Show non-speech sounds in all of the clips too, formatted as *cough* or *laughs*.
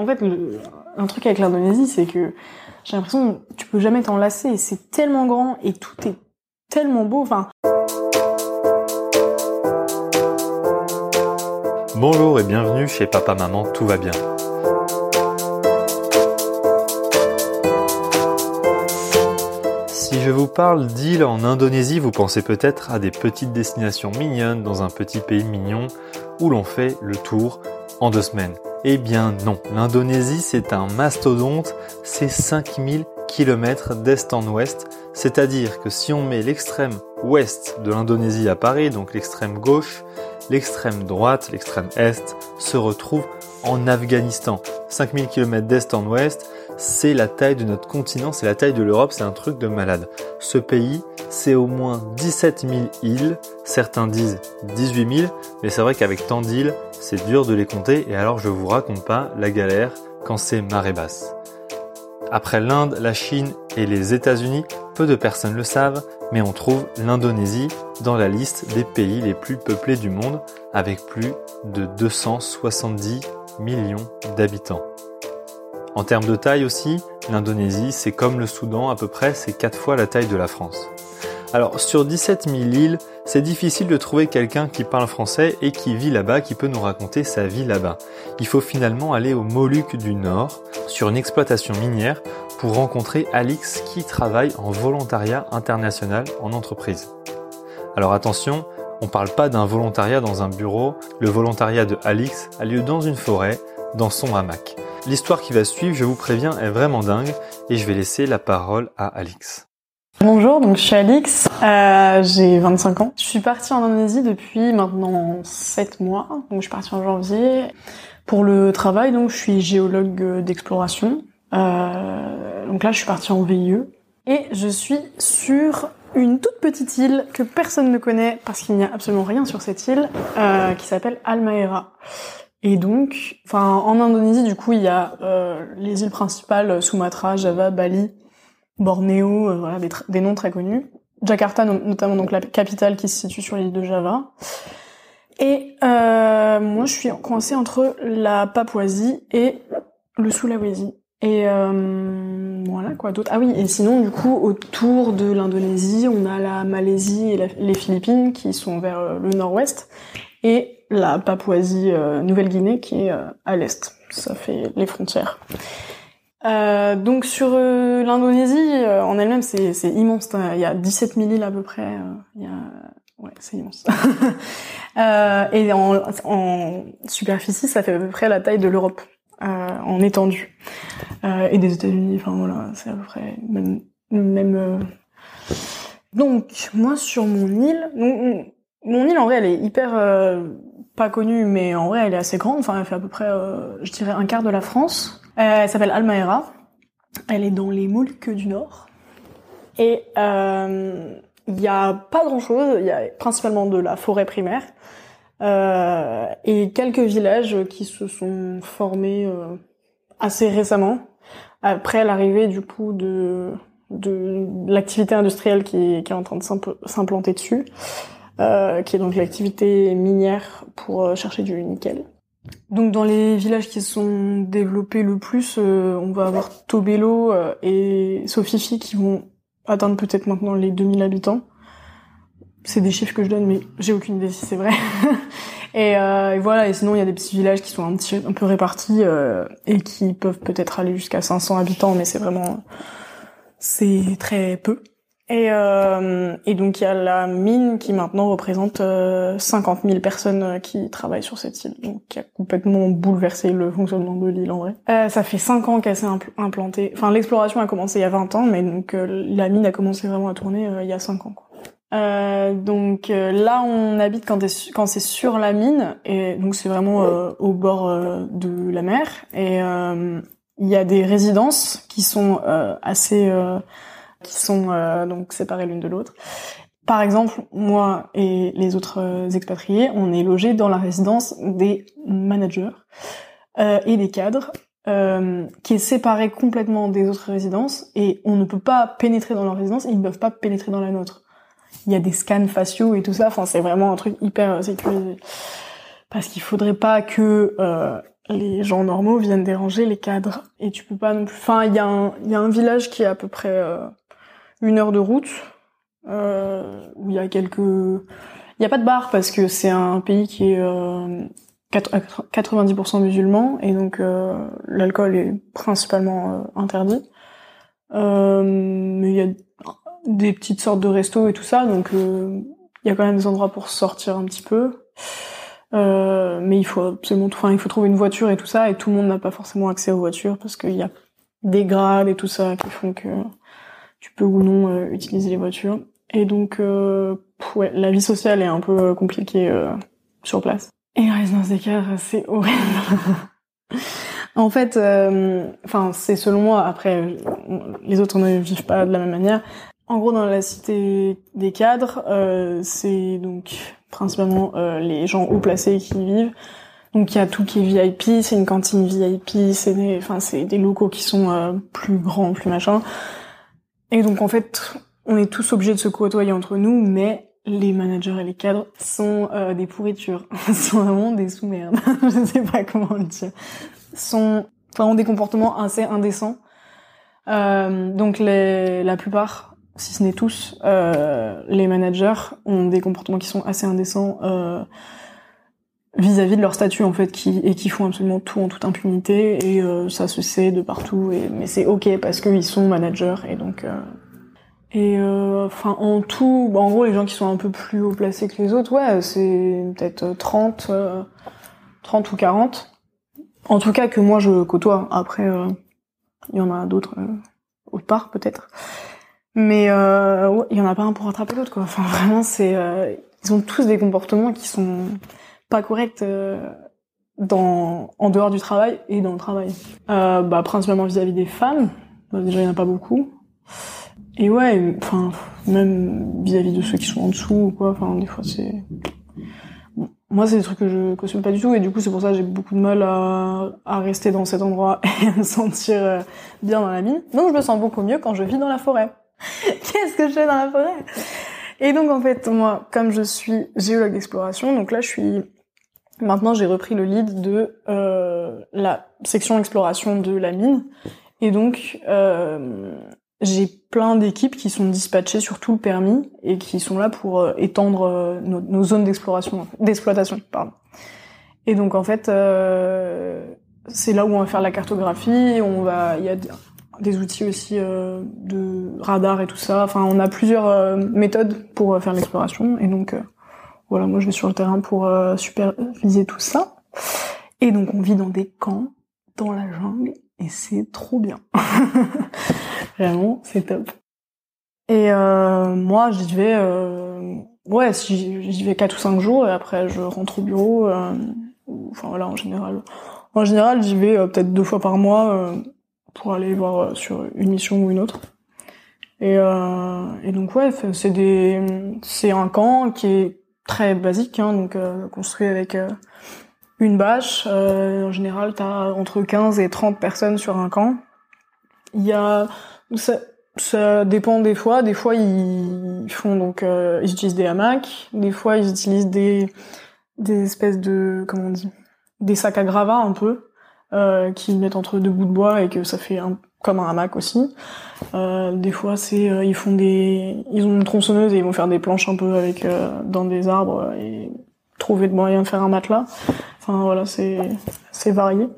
en fait, le, un truc avec l'Indonésie, c'est que j'ai l'impression que tu peux jamais t'en lasser. C'est tellement grand et tout est tellement beau. Bonjour et bienvenue chez Papa Maman Tout va bien. Si je vous parle d'îles en Indonésie, vous pensez peut-être à des petites destinations mignonnes dans un petit pays mignon où l'on fait le tour en deux semaines. Eh bien non, l'Indonésie c'est un mastodonte, c'est 5000 km d'est en ouest, c'est-à-dire que si on met l'extrême ouest de l'Indonésie à Paris, donc l'extrême gauche, l'extrême droite, l'extrême est, se retrouve en Afghanistan. 5000 km d'est en ouest, c'est la taille de notre continent, c'est la taille de l'Europe, c'est un truc de malade. Ce pays, c'est au moins 17 000 îles, certains disent 18 000, mais c'est vrai qu'avec tant d'îles, c'est dur de les compter et alors je vous raconte pas la galère quand c'est marée basse. Après l'Inde, la Chine et les États-Unis, peu de personnes le savent, mais on trouve l'Indonésie dans la liste des pays les plus peuplés du monde avec plus de 270 millions d'habitants. En termes de taille aussi, l'Indonésie, c'est comme le Soudan à peu près, c'est 4 fois la taille de la France. Alors sur 17 000 îles, c'est difficile de trouver quelqu'un qui parle français et qui vit là-bas, qui peut nous raconter sa vie là-bas. Il faut finalement aller aux Moluques du Nord, sur une exploitation minière, pour rencontrer Alix qui travaille en volontariat international en entreprise. Alors attention, on ne parle pas d'un volontariat dans un bureau, le volontariat de Alix a lieu dans une forêt, dans son hamac. L'histoire qui va suivre, je vous préviens, est vraiment dingue et je vais laisser la parole à Alix. Bonjour, donc je suis Alix, euh, j'ai 25 ans. Je suis partie en Indonésie depuis maintenant 7 mois, donc je suis partie en janvier. Pour le travail, donc je suis géologue d'exploration. Euh, donc là, je suis partie en VIE. Et je suis sur une toute petite île que personne ne connaît parce qu'il n'y a absolument rien sur cette île, euh, qui s'appelle Almaera. Et donc, enfin, en Indonésie, du coup, il y a euh, les îles principales Sumatra, Java, Bali, Bornéo, euh, voilà, des, noms très connus. Jakarta, notamment donc la capitale qui se situe sur l'île de Java. Et euh, moi, je suis coincée entre la Papouasie et le Sulawesi. Et euh, voilà quoi d'autre. Ah oui, et sinon du coup autour de l'Indonésie, on a la Malaisie et les Philippines qui sont vers euh, le nord-ouest et la Papouasie Nouvelle-Guinée qui est à l'est. Ça fait les frontières. Euh, donc sur euh, l'Indonésie euh, en elle-même, c'est, c'est immense. Il y a 17 000 îles à peu près. Il y a... Ouais, c'est immense. *laughs* et en, en, superficie, ça fait à peu près la taille de l'Europe en étendue et des États-Unis. Enfin voilà, c'est à peu près même. même Donc moi sur mon île, mon île en vrai, elle est hyper connue, mais en vrai, elle est assez grande. Enfin, elle fait à peu près, je dirais, un quart de la France. Euh, elle s'appelle Almaera. Elle est dans les Moluques du Nord. Et euh, il n'y a pas grand-chose. Il y a principalement de la forêt primaire euh, et quelques villages qui se sont formés assez récemment après l'arrivée du coup de de l'activité industrielle qui est en train de s'implanter dessus, euh, qui est donc l'activité minière pour chercher du nickel. Donc dans les villages qui sont développés le plus, euh, on va avoir Tobelo euh, et Sofifi qui vont atteindre peut-être maintenant les 2000 habitants. C'est des chiffres que je donne, mais j'ai aucune idée si c'est vrai. *laughs* Euh, et, voilà, et sinon il y a des petits villages qui sont un, petit, un peu répartis et qui peuvent peut-être aller jusqu'à 500 habitants, mais c'est vraiment c'est très peu. Et, euh, et donc il y a la mine qui maintenant représente euh, 50 000 personnes euh, qui travaillent sur cette île, donc qui a complètement bouleversé le fonctionnement de l'île en vrai. Euh, ça fait 5 ans qu'elle s'est implantée. Enfin l'exploration a commencé il y a 20 ans, mais donc euh, la mine a commencé vraiment à tourner euh, il y a 5 ans. Quoi. donc là on habite quand, quand c'est sur la mine et donc c'est vraiment au bord de la mer et il y a des résidences qui sont assez qui sont euh, donc séparées l'une de l'autre. Par exemple, moi et les autres euh, expatriés, on est logés dans la résidence des managers euh, et des cadres, euh, qui est séparée complètement des autres résidences, et on ne peut pas pénétrer dans leur résidence, et ils ne peuvent pas pénétrer dans la nôtre. Il y a des scans faciaux et tout ça, enfin c'est vraiment un truc hyper sécurisé. Parce qu'il faudrait pas que les gens normaux viennent déranger les cadres et tu peux pas non plus. Enfin, il y y a un village qui est à peu près euh, une heure de route euh, où il y a quelques il y a pas de bar parce que c'est un pays qui est euh, 90% musulman et donc euh, l'alcool est principalement euh, interdit. Euh, mais il y a des petites sortes de restos et tout ça, donc il y a quand même des endroits pour sortir un petit peu. mais il faut absolument, enfin il faut trouver une voiture et tout ça, et tout le monde n'a pas forcément accès aux voitures parce qu'il y a des grades et tout ça qui font que tu peux ou non utiliser les voitures. Et donc, ouais, la vie sociale est un peu compliquée sur place. Et la résidence des cadres, c'est horrible. *laughs* en fait, euh, enfin, c'est selon moi. Après, les autres ne vivent pas de la même manière. En gros, dans la cité des cadres, euh, c'est donc principalement euh, les gens haut placés qui y vivent. Donc il y a tout qui est VIP, c'est une cantine VIP, c'est des, enfin c'est des locaux qui sont plus grands, plus machin. Et donc en fait, on est tous obligés de se côtoyer entre nous, mais les managers et les cadres sont euh, des pourritures, *laughs* sont vraiment des sous-merdes, *laughs* je sais pas comment le dire, sont, enfin, ont des comportements assez indécents. Euh, donc les, la plupart, si ce n'est tous, euh, les managers ont des comportements qui sont assez indécents euh, vis-à-vis de leur statut en fait, qui et qui font absolument tout en toute impunité et euh, ça se sait de partout. Et, mais c'est ok parce qu'ils sont managers et donc et euh, enfin en tout, bah, en gros les gens qui sont un peu plus haut placés que les autres, ouais, c'est peut-être 30 30 euh, ou 40. En tout cas que moi je côtoie. Après euh, il y en a d'autres autre part peut-être. Mais il y en a pas un pour rattraper l'autre quoi. Enfin vraiment c'est ils ont tous des comportements qui sont pas corrects dans en dehors du travail et dans le travail. bah principalement vis-à-vis des femmes. Bah, déjà il y en a pas beaucoup. Et ouais, enfin, même vis-à-vis de ceux qui sont en dessous ou quoi, enfin, des fois c'est... Moi, c'est des trucs que je cautionne pas du tout, et du coup, c'est pour ça que j'ai beaucoup de mal à, à rester dans cet endroit *laughs* et à me sentir euh, bien dans la mine. Donc, je me sens beaucoup mieux quand je vis dans la forêt. *laughs* Qu'est-ce que je fais dans la forêt? Et donc, en fait, moi, comme je suis géologue d'exploration, donc là, je suis... Maintenant, j'ai repris le lead de euh, la section exploration de la mine. Et donc, euh, j'ai plein d'équipes qui sont dispatchées sur tout le permis et qui sont là pour euh, étendre euh, nos, zones d'exploration, d'exploitation, pardon. Et donc en fait, euh, c'est là où on va faire la cartographie. On va, il y a des outils aussi de radar et tout ça. Enfin, on a plusieurs méthodes pour faire l'exploration. Et donc voilà, moi je vais sur le terrain pour superviser tout ça. Et donc on vit dans des camps, dans la jungle, et c'est trop bien. *laughs* Vraiment, c'est top. Et euh, moi, j'y vais, euh, ouais, j'y vais quatre ou cinq jours et après je rentre au bureau. Euh, enfin voilà, en général, en général, j'y vais euh, peut-être deux fois par mois euh, pour aller voir sur une mission ou une autre. Et, et donc ouais, c'est des, c'est un camp qui est très basique, hein, donc construit avec une bâche. en général, t'as entre 15 et 30 personnes sur un camp. Il y a ça, ça dépend des fois. Des fois, ils font donc, euh, ils utilisent des hamacs. Des fois, ils utilisent des des espèces de comment on dit, des sacs à gravats un peu euh, qu'ils mettent entre deux bouts de bois et que ça fait un, comme un hamac aussi. Euh, des fois, c'est euh, ils font des, ils ont une tronçonneuse et ils vont faire des planches un peu avec euh, dans des arbres et trouver de moyens de faire un matelas. Enfin voilà, c'est c'est varié.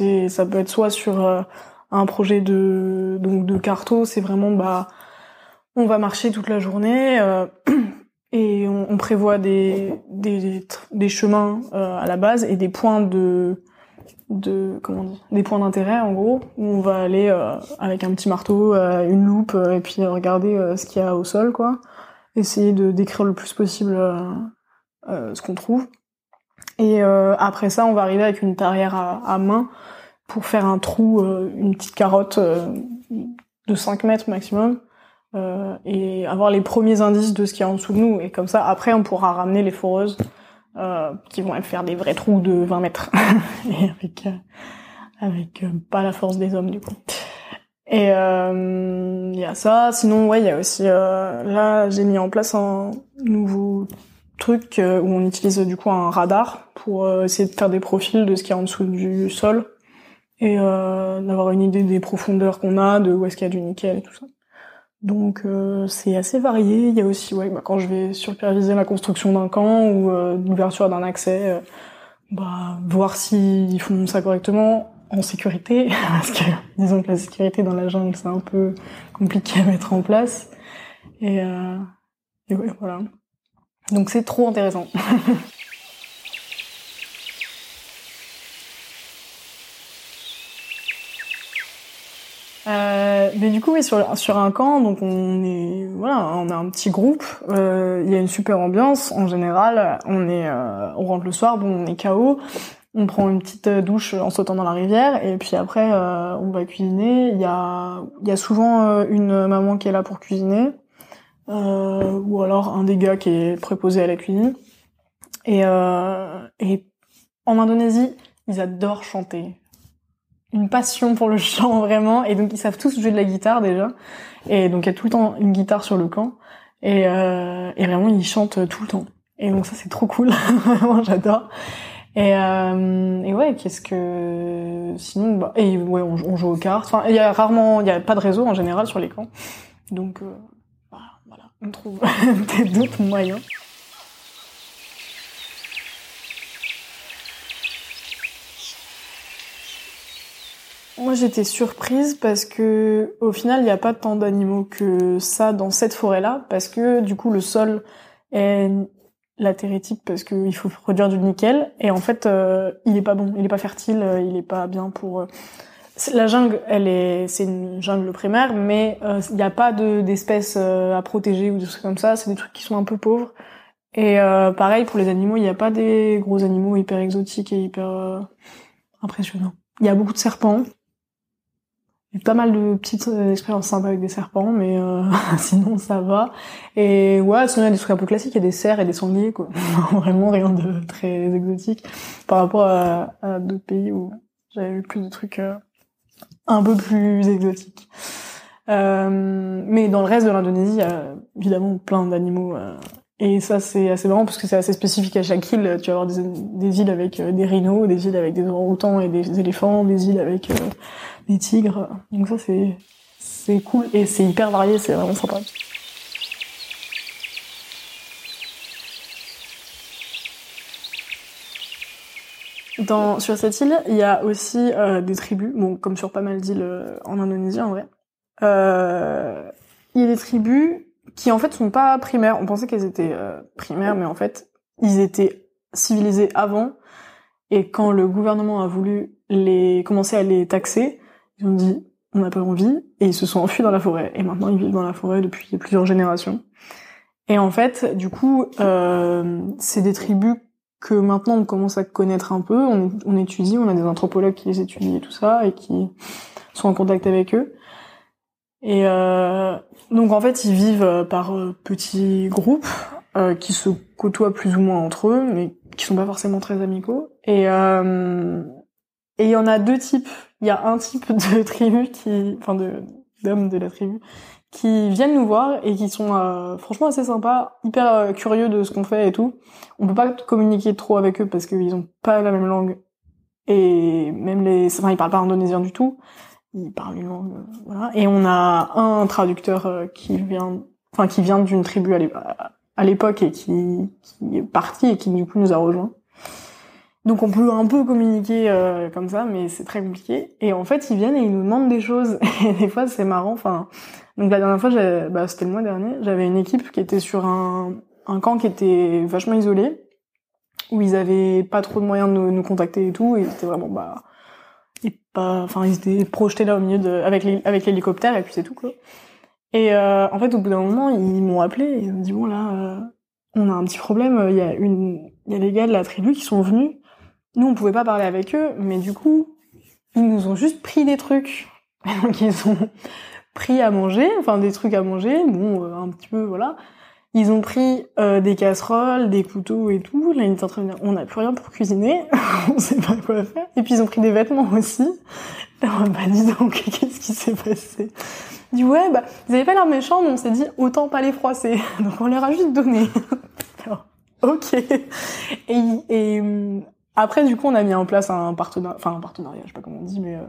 Et ça peut être soit sur euh, un projet de donc de carto, c'est vraiment bah on va marcher toute la journée euh, *clears throat* et on, prévoit des des, des chemins euh, à la base et des points de de comment des points d'intérêt en gros où on va aller euh, avec un petit marteau, une loupe et puis regarder ce qu'il y a au sol quoi, essayer de décrire le plus possible ce qu'on trouve. Et après ça, on va arriver avec une tarière à, main pour faire un trou, euh, une petite carotte euh, de 5 mètres maximum, euh, et avoir les premiers indices de ce qu'il y a en dessous de nous. Et comme ça, après, on pourra ramener les foreuses qui vont faire des vrais trous de 20 mètres, *laughs* et avec avec pas la force des hommes du coup. Et il y a ça. Sinon, ouais, il y a aussi là, j'ai mis en place un nouveau truc où on utilise du coup un radar pour essayer de faire des profils de ce qu'il y a en dessous du sol et d'avoir une idée des profondeurs qu'on a, de où est-ce qu'il y a du nickel et tout ça. Donc c'est assez varié. Il y a aussi ouais, bah, quand je vais superviser la construction d'un camp ou l'ouverture d'un accès, bah, voir s'ils font ça correctement en sécurité, *laughs* parce que disons que la sécurité dans la jungle c'est un peu compliqué à mettre en place. Et, euh, et ouais, voilà. Donc c'est trop intéressant. *laughs* Euh, mais du coup, sur, un camp, donc on est, voilà, on a un petit groupe. Euh, il y a une super ambiance en général. On est, euh, on rentre le soir, bon, on est KO. On prend une petite douche en sautant dans la rivière et puis après on va cuisiner. Il y a, y a souvent une maman qui est là pour cuisiner ou alors un des gars qui est préposé à la cuisine. Et en Indonésie, ils adorent chanter une passion pour le *laughs* chant vraiment. Et donc ils savent tous jouer de la guitare déjà. Et donc il y a tout le temps une guitare sur le camp. Et, euh, et vraiment ils chantent tout le temps. Et donc ça c'est trop cool. *laughs* Vraiment j'adore. Et, euh, et ouais qu'est-ce que sinon bah et ouais on, joue aux cartes. Enfin il y a rarement il y a pas de réseau en général sur les camps. Donc euh, voilà on trouve *laughs* d'autres moyens Moi, j'étais surprise parce que au final, il n'y a pas tant d'animaux que ça dans cette forêt-là, parce que du coup, le sol est latéritique parce qu'il faut produire du nickel et en fait, euh, il est pas bon, il est pas fertile, euh, il est pas bien pour. Euh, la jungle, elle est, c'est une jungle primaire, mais il n'y a pas de d'espèces à protéger ou des trucs comme ça. C'est des trucs qui sont un peu pauvres. Et pareil pour les animaux, il n'y a pas des gros animaux hyper exotiques et hyper impressionnants. Il y a beaucoup de serpents, pas mal de petites euh, expériences sympas avec des serpents, mais euh, *laughs* sinon ça va. Et ouais, sinon il y a des trucs un peu classiques, il y a des cerfs et des sangliers, quoi. *laughs* Vraiment rien de très exotique par rapport à, d'autres pays où j'avais vu plus de trucs euh, un peu plus exotiques. mais dans le reste de l'Indonésie, il y a évidemment plein d'animaux. Et ça, c'est assez marrant parce que c'est assez spécifique à chaque île. Tu vas avoir des, îles avec des rhinos, des îles avec des orang-outans et des éléphants, des îles avec des tigres. Donc ça, c'est, c'est cool et c'est hyper varié, c'est vraiment sympa. Dans, sur cette île, il y a aussi euh, des tribus, bon, comme sur pas mal d'îles euh, en Indonésie en vrai. Euh, il y a des tribus qui en fait sont pas primaires. On pensait qu'elles étaient primaires, mais en fait, ils étaient civilisés avant. Et quand le gouvernement a voulu les commencer à les taxer, ils ont dit, on n'a pas envie, et ils se sont enfuis dans la forêt. Et maintenant, ils vivent dans la forêt depuis plusieurs générations. Et en fait, du coup, euh, c'est des tribus que maintenant on commence à connaître un peu. On, on, étudie, on a des anthropologues qui les étudient et tout ça, et qui sont en contact avec eux. Et euh, donc en fait, ils vivent par euh, petits groupes euh, qui se côtoient plus ou moins entre eux, mais qui sont pas forcément très amicaux. Et euh, et il y en a deux types il y a un type *laughs* de tribu qui, enfin de d'hommes de la tribu, qui viennent nous voir et qui sont euh, franchement assez sympas, hyper euh, curieux de ce qu'on fait et tout. On peut pas communiquer trop avec eux parce qu'ils ont pas la même langue et même les, enfin ils parlent pas indonésien du tout. Ils parlent une langue, euh, voilà. Et on a un traducteur qui vient, enfin qui vient d'une tribu à l'époque et qui, est parti et qui du coup nous a rejoints. Donc on peut un peu communiquer euh, comme ça, mais c'est très compliqué. Et en fait, ils viennent et ils nous demandent des choses. *laughs* Et des fois, c'est marrant. Enfin, donc la dernière fois, bah, c'était le mois dernier, j'avais une équipe qui était sur un, camp qui était vachement isolé, où ils avaient pas trop de moyens de nous, nous contacter et tout. Et c'était vraiment bah, enfin, ils étaient projetés là au milieu de, avec les, avec l'hélicoptère et puis c'est tout quoi. Et euh, en fait, au bout d'un moment, ils m'ont appelé. Ils m'ont dit bon là, euh, on a un petit problème. Il y a une, il y a des gars de la tribu qui sont venus nous, on pouvait pas parler avec eux, mais du coup, ils nous ont juste pris des trucs. *laughs* Donc ils ont pris à manger, enfin des trucs à manger, bon, euh, un petit peu, voilà. Ils ont pris euh, des casseroles, des couteaux et tout. Là, ils étaient en train de dire, on n'a plus rien pour cuisiner, *laughs* on sait pas quoi faire. Et puis ils ont pris des vêtements aussi. Là, bah dis donc, *laughs* qu'est-ce qui s'est passé? Du ouais, bah, ils avaient pas l'air méchants, mais on s'est dit, autant pas les froisser. *laughs* Donc on leur a juste donné. ok. Et, et après, du coup, on a mis en place un partenariat, enfin un partenariat, je sais pas comment on dit, mais euh,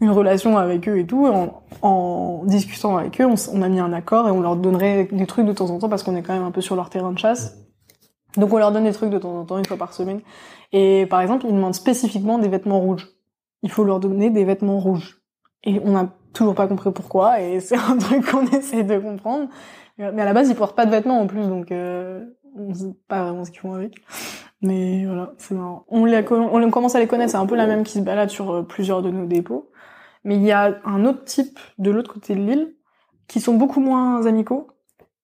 une relation avec eux et tout. En, en discutant avec eux, on, on, a mis un accord et on leur donnerait des trucs de temps en temps parce qu'on est quand même un peu sur leur terrain de chasse. Donc on leur donne des trucs de temps en temps, une fois par semaine. Et par exemple, ils demandent spécifiquement des vêtements rouges. Il faut leur donner des vêtements rouges. Et on n'a toujours pas compris pourquoi, et *laughs* c'est un truc qu'on essaie de comprendre. Mais à la base, ils portent pas de vêtements en plus, donc euh, on sait pas vraiment ce qu'ils font avec. Mais voilà, c'est marrant. On, les, on commence à les connaître, c'est un peu la même qui se balade sur euh, plusieurs de nos dépôts. Mais il y a un autre type de l'autre côté de l'île qui sont beaucoup moins amicaux.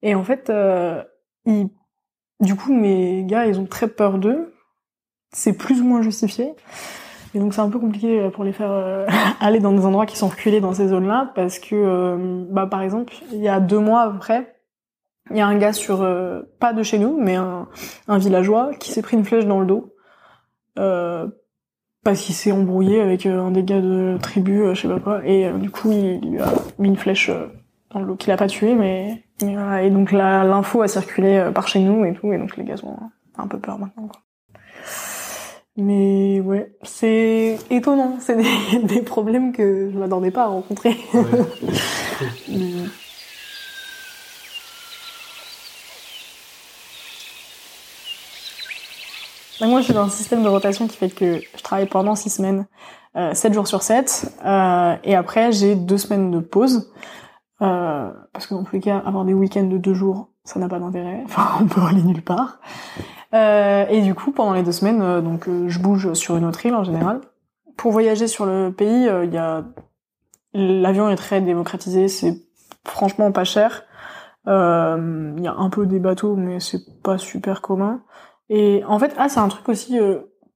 Et en fait, euh, ils, du coup, mes gars, ils ont très peur d'eux. C'est plus ou moins justifié. Et donc c'est un peu compliqué euh, pour les faire *laughs* aller dans des endroits qui sont reculés dans ces zones-là, parce que, bah, par exemple, il y a deux mois à peu près, il y a un gars sur, pas de chez nous, mais un, un villageois, qui s'est pris une flèche dans le dos, parce qu'il s'est embrouillé avec un des gars de tribu, je sais pas quoi, et du coup il lui a mis une flèche dans le dos, qu'il a pas tué, mais, voilà. Et donc l'info a circulé par chez nous et tout, et donc les gars ont un peu peur maintenant. Quoi. Mais ouais, c'est étonnant. C'est des, *laughs* des, problèmes que je m'attendais pas à rencontrer. *laughs* moi, je suis dans un système de rotation qui fait que je travaille pendant six semaines, euh, 7 jours sur 7, euh, et après j'ai deux semaines de pause. Euh, parce que dans tous les cas, avoir des week-ends de deux jours, ça n'a pas d'intérêt. *laughs* Enfin, on peut aller nulle part. Euh, et du coup, pendant les deux semaines, euh, donc euh, je bouge sur une autre île en général. Pour voyager sur le pays, il y a l'avion est très démocratisé, c'est franchement pas cher. Il y a un peu des bateaux, mais c'est pas super commun. Et en fait, ah, c'est un truc aussi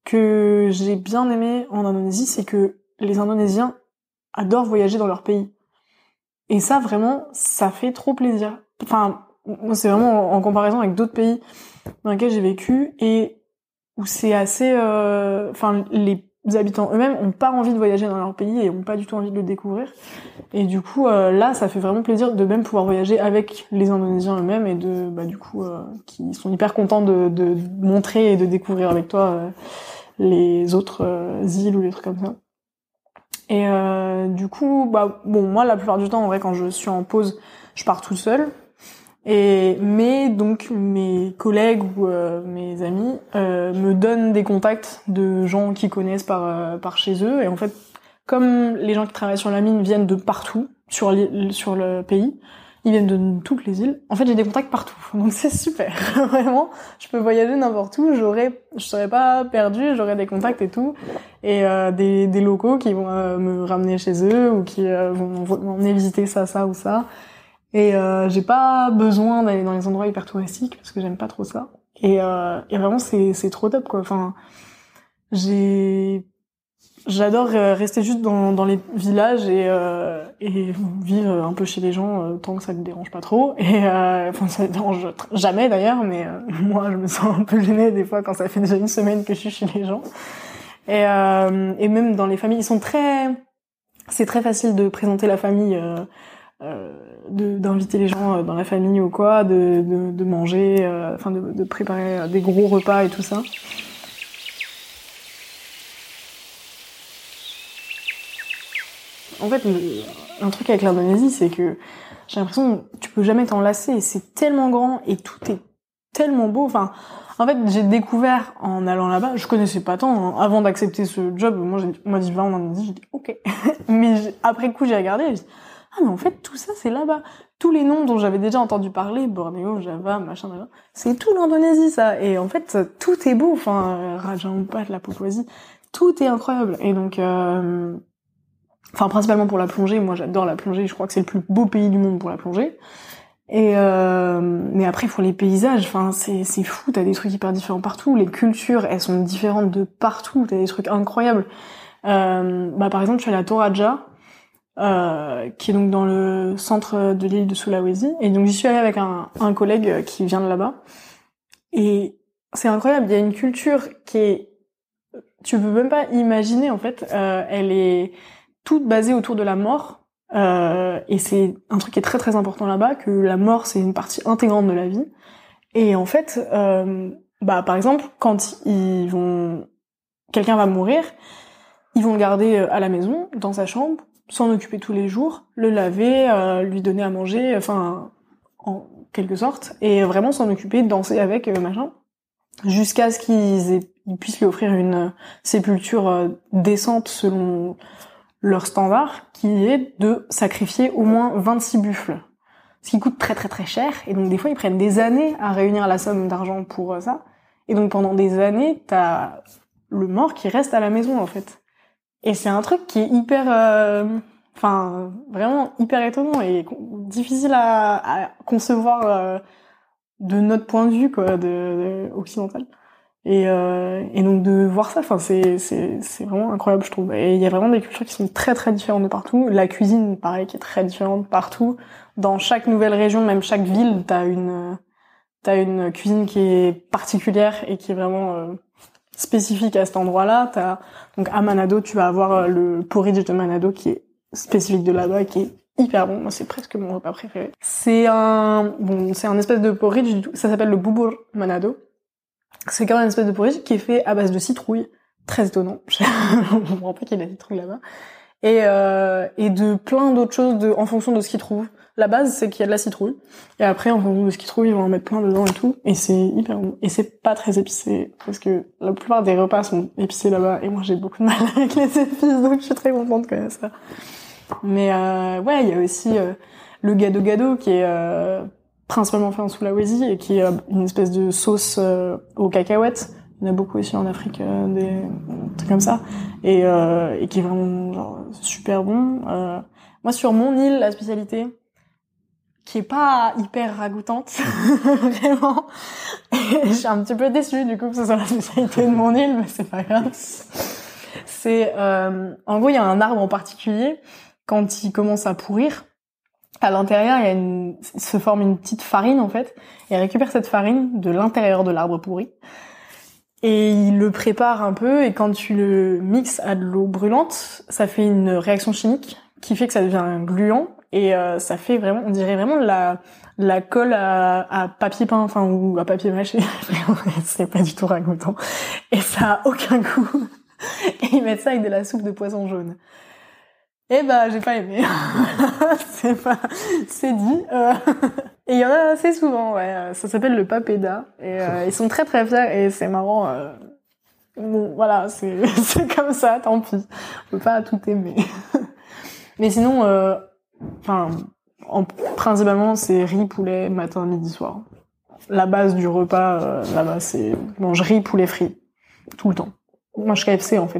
que j'ai bien aimé en Indonésie, c'est que les Indonésiens adorent voyager dans leur pays. Et ça, vraiment, ça fait trop plaisir. Enfin, c'est vraiment en comparaison avec d'autres pays dans lesquels j'ai vécu et où c'est assez, euh, enfin, les habitants eux-mêmes ont pas envie de voyager dans leur pays et ont pas du tout envie de le découvrir. Et du coup, euh, là, ça fait vraiment plaisir de même pouvoir voyager avec les Indonésiens eux-mêmes et de, bah, du coup, euh, qui sont hyper contents de, de, montrer et de découvrir avec toi les autres îles ou les trucs comme ça. Et du coup, bah, bon, moi, la plupart du temps, en vrai, quand je suis en pause, je pars tout seul et mais donc mes collègues ou euh, mes amis euh, me donnent des contacts de gens qui connaissent par euh, par chez eux et en fait comme les gens qui travaillent sur la mine viennent de partout sur sur le pays, ils viennent de toutes les îles. En fait, j'ai des contacts partout. *laughs* Donc c'est super. *laughs* Vraiment, je peux voyager n'importe où, j'aurais je serais pas perdu, j'aurais des contacts et tout et des des locaux qui vont me ramener chez eux ou qui vont m'emmener visiter ça ça ou ça. Et euh, j'ai pas besoin d'aller dans les endroits hyper touristiques parce que j'aime pas trop ça. Et, euh, et vraiment c'est c'est trop top quoi. Enfin j'ai j'adore euh, rester juste dans dans les villages et euh, et vivre un peu chez les gens euh, tant que ça ne dérange pas trop. Et euh, enfin ça ne dérange jamais d'ailleurs, mais *laughs* moi je me sens un peu gênée des fois quand ça fait déjà une semaine que je suis chez les gens. Et et même dans les familles ils sont très c'est très facile de présenter la famille. Euh, d'inviter les gens euh, dans la famille ou quoi, de, de, manger, euh, enfin de, de, préparer des gros repas et tout ça. En fait, un truc avec l'Indonésie, c'est que j'ai l'impression que tu peux jamais t'en lasser. C'est tellement grand et tout est tellement beau. Enfin, en fait, j'ai découvert en allant là-bas, je connaissais pas tant. Hein. Avant d'accepter ce job, moi, on m'a dit va en Indonésie, j'ai dit ok. *laughs* Mais après coup, j'ai regardé, j'ai dit ah mais en fait tout ça c'est là-bas. Tous les noms dont j'avais déjà entendu parler, Bornéo, Java, machin, c'est tout l'Indonésie ça. Et en fait tout est beau, enfin Raja Ampat, la Papouasie, tout est incroyable. Et donc, euh... enfin principalement pour la plongée, moi j'adore la plongée, je crois que c'est le plus beau pays du monde pour la plongée. Et euh... mais après pour les paysages, enfin c'est c'est fou, t'as des trucs hyper différents partout, les cultures elles sont différentes de partout, t'as des trucs incroyables. Euh... Bah par exemple suis allée à Toraja, euh, qui est donc dans le centre de l'île de Sulawesi. Et donc j'y suis allée avec un, un collègue qui vient de là-bas. Et c'est incroyable, il y a une culture qui est... Tu peux même pas imaginer en fait, euh, elle est toute basée autour de la mort. Euh, et c'est un truc qui est très très important là-bas, que la mort c'est une partie intégrante de la vie. Et en fait, euh, bah par exemple quand ils vont quelqu'un va mourir, ils vont le garder euh, à la maison, dans sa chambre, s'en occuper tous les jours, le laver, euh, lui donner à manger, enfin en quelque sorte, et vraiment s'en occuper, danser avec, euh, machin, jusqu'à ce qu'ils puissent lui offrir une sépulture décente selon leur standard, qui est de sacrifier au moins 26 buffles. Ce qui coûte très très très cher, et donc des fois ils prennent des années à réunir la somme d'argent pour ça. Et donc pendant des années, t'as le mort qui reste à la maison en fait. Et c'est un truc qui est hyper, euh, enfin vraiment hyper étonnant et difficile à, concevoir euh, de notre point de vue quoi, de, occidental. Et, euh, et donc de voir ça, enfin c'est c'est c'est vraiment incroyable je trouve. Et il y a vraiment des cultures qui sont très très différentes de partout. La cuisine, pareil, qui est très différente partout. Dans chaque nouvelle région, même chaque ville, t'as une t'as une cuisine qui est particulière et qui est vraiment spécifique à cet endroit-là. T'as donc à Manado, tu vas avoir euh, le porridge de Manado qui est spécifique de là-bas, qui est hyper bon. Moi, c'est presque mon repas préféré. C'est un bon, c'est un espèce de porridge. Ça s'appelle le bubur Manado. C'est quand même une espèce de porridge qui est fait à base de citrouille. Très étonnant. *laughs* Je comprends pas qu'il y ait de la là-bas. Et, euh, et de plein d'autres choses de, en fonction de ce qu'ils trouvent. La base, c'est qu'il y a de la citrouille. Et après, en fonction de ce qu'ils trouvent, ils vont en mettre plein dedans et tout. Et c'est hyper bon. Et c'est pas très épicé. Parce que la plupart des repas sont épicés là-bas. Et moi, j'ai beaucoup de mal *laughs* avec les épices. Donc, je suis très contente que ça. Mais euh, ouais, il y a aussi euh, le gado gado qui est euh, principalement fait en Sulawesi et qui est euh, une espèce de sauce euh, aux cacahuètes. Il y en a beaucoup aussi en Afrique, des trucs comme ça. Et, et qui est vraiment genre, super bon. moi, sur mon île, la spécialité, qui est pas hyper ragoûtante, *laughs* vraiment. je suis un petit peu déçue du coup que ce soit la spécialité de mon île, mais c'est pas grave. C'est, euh, en gros, il y a un arbre en particulier quand il commence à pourrir. À l'intérieur, il y a une, se forme une petite farine en fait, et il récupère cette farine de l'intérieur de l'arbre pourri. Et il le prépare un peu, et quand tu le mixes à de l'eau brûlante, ça fait une réaction chimique qui fait que ça devient gluant et euh, ça fait vraiment, on dirait vraiment la la colle à, à papier peint, enfin ou à papier mâché. *laughs* c'est pas du tout ragoûtant et ça a aucun goût. *laughs* Et ils mettent ça avec de la soupe de poisson jaune. Eh ben, j'ai pas aimé. *laughs* c'est pas, c'est dit. Euh... Et il y en a assez souvent, ouais. Ça s'appelle le papeda. Et euh, ils sont très très fiers et c'est marrant. Euh... Bon, voilà, c'est comme ça, tant pis. On peut pas tout aimer. Mais sinon, euh, enfin, en, principalement, c'est riz, poulet, matin, midi, soir. La base du repas, euh, là-bas, c'est mange riz, poulet frit. Tout le temps. Je KFC, en fait,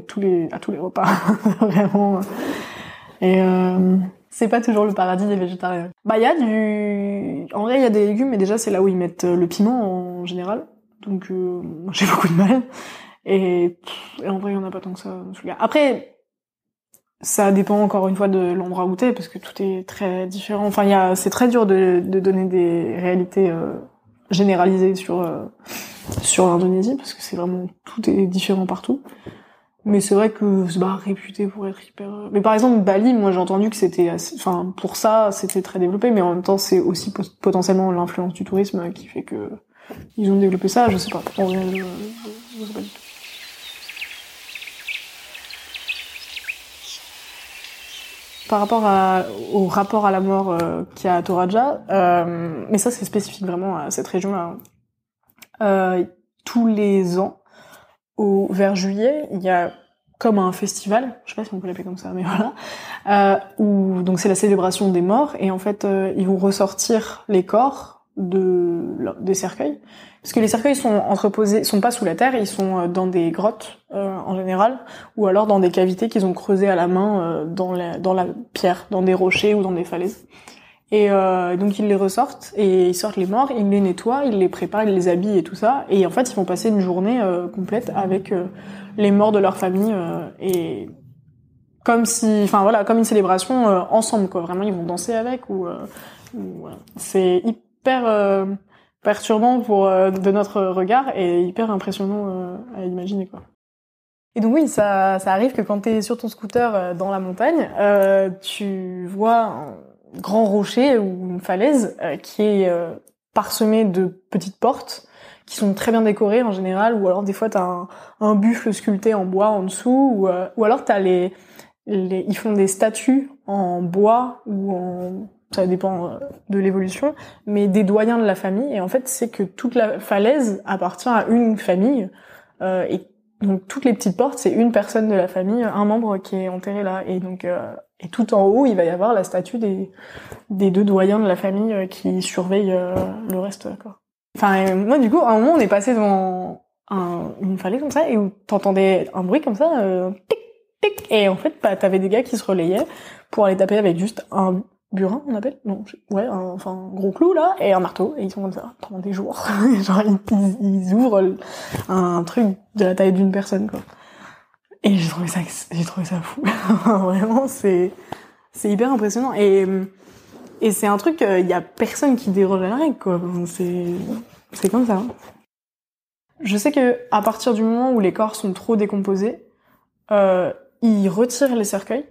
à tous les repas. *laughs* Vraiment. Et, euh, c'est pas toujours le paradis des végétariens. Bah, il y a du, en vrai, il y a des légumes, mais déjà, c'est là où ils mettent euh, le piment, en général. Donc, j'ai *laughs* beaucoup de mal. Et, et en vrai, il y en a pas tant que ça. Après, ça dépend encore une fois de l'endroit où t'es, parce que tout est très différent. Enfin, il y a, c'est très dur de, de donner des réalités euh, généralisées sur euh, sur l'Indonésie, parce que c'est vraiment tout est différent partout. Mais c'est vrai que c'est bah, réputé pour être hyper. Euh, mais par exemple, Bali, moi j'ai entendu que c'était, enfin pour ça c'était très développé, mais en même temps c'est aussi potentiellement l'influence du tourisme qui fait que ils ont développé ça. Je sais pas. Je sais pas du tout. Par rapport à, au rapport à la mort euh, qu'il y a à Toraja, euh, mais ça c'est spécifique vraiment à cette région-là. Euh, tous les ans, au vers juillet, il y a comme un festival, je sais pas si on peut l'appeler comme ça, mais *laughs* voilà, euh, où donc c'est la célébration des morts et en fait euh, ils vont ressortir les corps de des cercueils parce que les cercueils sont entreposés, sont pas sous la terre, ils sont euh, dans des grottes euh, en général, ou alors dans des cavités qu'ils ont creusées à la main euh, dans, la, dans la pierre, dans des rochers ou dans des falaises. Et euh, donc ils les ressortent et ils sortent les morts, ils les nettoient, ils les préparent, ils les habillent et tout ça. Et en fait ils vont passer une journée complète avec les morts de leur famille et comme si, enfin voilà, comme une célébration ensemble quoi. Vraiment ils vont danser avec ou, ou c'est hyper perturbant pour euh, de notre regard et hyper impressionnant euh, à imaginer quoi. Et donc oui, ça, ça arrive que quand tu es sur ton scooter euh, dans la montagne, tu vois un grand rocher ou une falaise qui est parsemée de petites portes qui sont très bien décorés en général, ou alors des fois t'as un, un buffle sculpté en bois en dessous, ou, ou alors t'as les, ils font des statues en bois ou en ça dépend euh, de l'évolution, mais des doyens de la famille. Et en fait, c'est que toute la falaise appartient à une famille. Euh, et donc toutes les petites portes, c'est une personne de la famille, un membre qui est enterré là. Et donc euh, et tout en haut, il va y avoir la statue des des deux doyens de la famille euh, qui surveillent euh, le reste. Quoi. Enfin, moi du coup, à un moment, on est passé devant un, une falaise comme ça et où t'entendais un bruit comme ça, tic tic, et en fait, bah, t'avais des gars qui se relayaient pour aller taper avec juste un burin, on appelle? Non, ouais, enfin gros clou là et un marteau et ils sont comme ça pendant des jours. *laughs* Genre ils, ouvrent un truc de la taille d'une personne quoi. Et j'ai trouvé ça j'ai trouvé ça fou. *laughs* Vraiment c'est c'est hyper impressionnant et et c'est un truc il y a personne qui déroge à la règle quoi. C'est c'est comme ça. Hein. Je sais que à partir du moment où les corps sont trop décomposés, euh, ils retirent les cercueils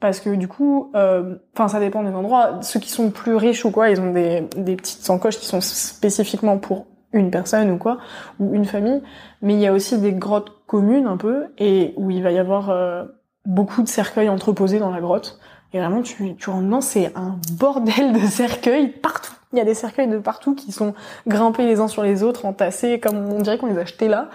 parce que du coup, euh, enfin ça dépend des endroits. Ceux qui sont plus riches ou quoi, ils ont des, petites encoches qui sont spécifiquement pour une personne ou quoi, ou une famille. Mais il y a aussi des grottes communes un peu, et où il va y avoir euh, beaucoup de cercueils entreposés dans la grotte. Et vraiment, tu, tu rentres dedans, c'est un bordel de cercueils partout. Il y a des cercueils de partout qui sont grimpés les uns sur les autres, entassés, comme on dirait qu'on les a achetés là.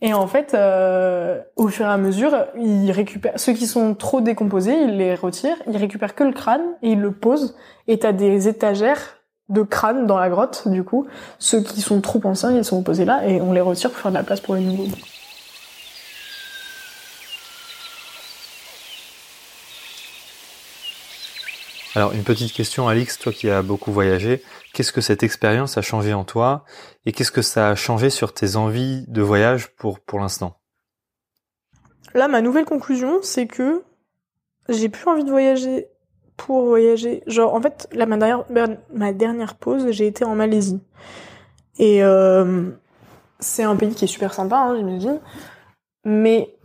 Et en fait, euh, au fur et à mesure, ils récupèrent ceux qui sont trop décomposés, ils les retirent, ils récupèrent que le crâne et ils le posent. Et t'as des étagères de crâne dans la grotte, du coup. Ceux qui sont trop anciens, ils sont posés là et on les retire pour faire de la place pour les nouveaux. Alors une petite question Alix, toi qui as beaucoup voyagé, qu'est-ce que cette expérience a changé en toi et qu'est-ce que ça a changé sur tes envies de voyage pour pour l'instant? Là, ma nouvelle conclusion, c'est que j'ai plus envie de voyager pour voyager. Genre, en fait, là, ma dernière, pause, j'ai été en Malaisie. Et euh, c'est un pays qui est super sympa, hein, j'imagine. Mais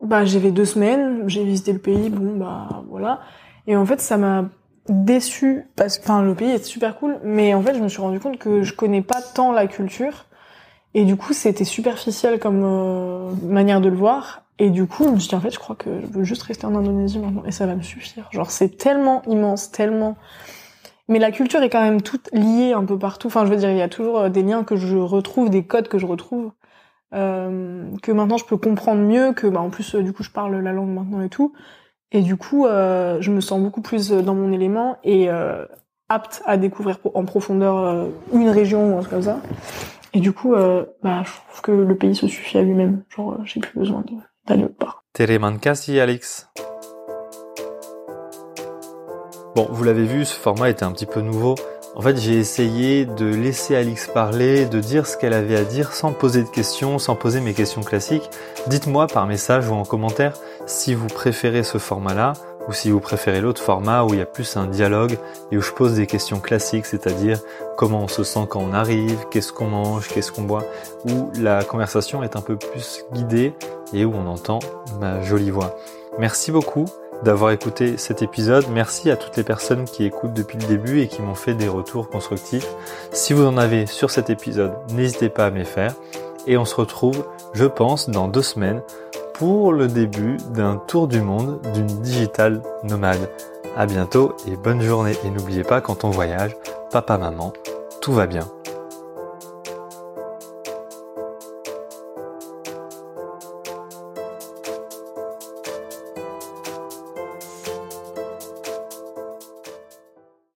bah, j'ai fait deux semaines, j'ai visité le pays, bon, bah voilà. Et en fait, ça m'a déçue parce que le pays est super cool mais en fait je me suis rendu compte que je connais pas tant la culture. Et du coup c'était superficiel comme euh, manière de le voir. Et du coup je me suis dit en fait je crois que je veux juste rester en Indonésie maintenant. Et ça va me suffire. Genre c'est tellement immense tellement. Mais la culture est quand même toute liée un peu partout. Enfin je veux dire il y a toujours euh, des liens que je retrouve des codes que je retrouve euh, que maintenant je peux comprendre mieux que bah en plus euh, du coup je parle la langue maintenant et tout et du coup, euh, je me sens beaucoup plus euh, dans mon élément et euh, apte à découvrir en profondeur une région ou un truc comme ça. Et du coup, bah, je trouve que le pays se suffit à lui-même. Genre, j'ai plus besoin d'aller autre part. Kasih, Alex? Bon, vous l'avez vu, ce format était un petit peu nouveau. En fait, j'ai essayé de laisser Alix parler, de dire ce qu'elle avait à dire sans poser de questions, sans poser mes questions classiques. Dites-moi par message ou en commentaire si vous préférez ce format-là ou si vous préférez l'autre format où il y a plus un dialogue et où je pose des questions classiques, c'est-à-dire comment on se sent quand on arrive, qu'est-ce qu'on mange, qu'est-ce qu'on boit, où la conversation est un peu plus guidée et où on entend ma jolie voix. Merci beaucoup d'avoir écouté cet épisode. Merci à toutes les personnes qui écoutent depuis le début et qui m'ont fait des retours constructifs. Si vous en avez sur cet épisode, n'hésitez pas à me les faire. Et on se retrouve, je pense, dans deux semaines pour le début d'un tour du monde d'une digital nomade. À bientôt et bonne journée. Et n'oubliez pas, quand on voyage, papa, maman, tout va bien.